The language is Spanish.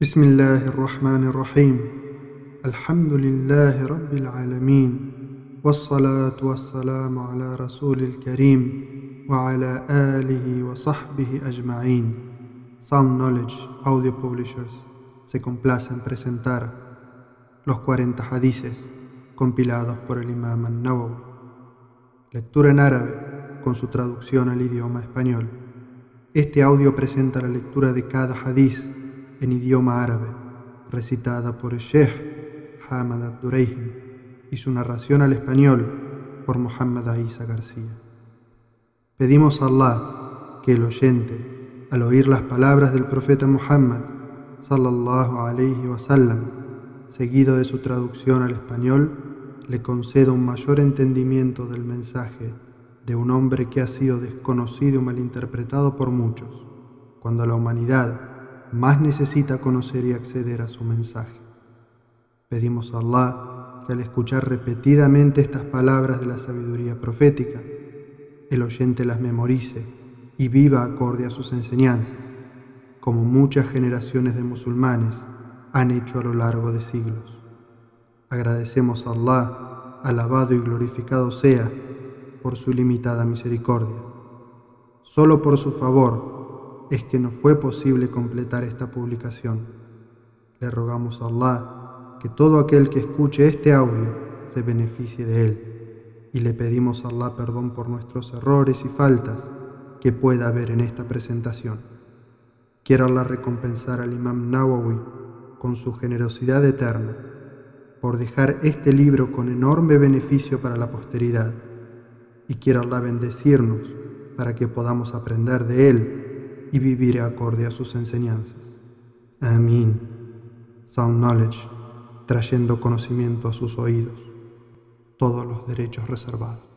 بسم الله الرحمن الرحيم الحمد لله رب العالمين والصلاة والسلام على رسول الكريم وعلى آله وصحبه أجمعين Sound Knowledge Audio Publishers se complace en presentar los 40 hadices compilados por el Imam An-Nawawi. Lectura en árabe con su traducción al idioma español. Este audio presenta la lectura de cada hadiz en idioma árabe, recitada por Sheikh Hamad Abdurrahim y su narración al español por Muhammad Aisa García. Pedimos a Allah que el oyente, al oír las palabras del profeta Muhammad, sallallahu alayhi wasallam, seguido de su traducción al español, le conceda un mayor entendimiento del mensaje de un hombre que ha sido desconocido y malinterpretado por muchos, cuando la humanidad más necesita conocer y acceder a su mensaje. Pedimos a Allah que al escuchar repetidamente estas palabras de la sabiduría profética, el oyente las memorice y viva acorde a sus enseñanzas, como muchas generaciones de musulmanes han hecho a lo largo de siglos. Agradecemos a Allah, alabado y glorificado sea, por su ilimitada misericordia. Solo por su favor es que no fue posible completar esta publicación. Le rogamos a Allah que todo aquel que escuche este audio se beneficie de él y le pedimos a Allah perdón por nuestros errores y faltas que pueda haber en esta presentación. Quiero Allah recompensar al Imam Nawawi con su generosidad eterna por dejar este libro con enorme beneficio para la posteridad y quiero Allah bendecirnos para que podamos aprender de él y vivir acorde a sus enseñanzas. Amén. Sound Knowledge, trayendo conocimiento a sus oídos, todos los derechos reservados.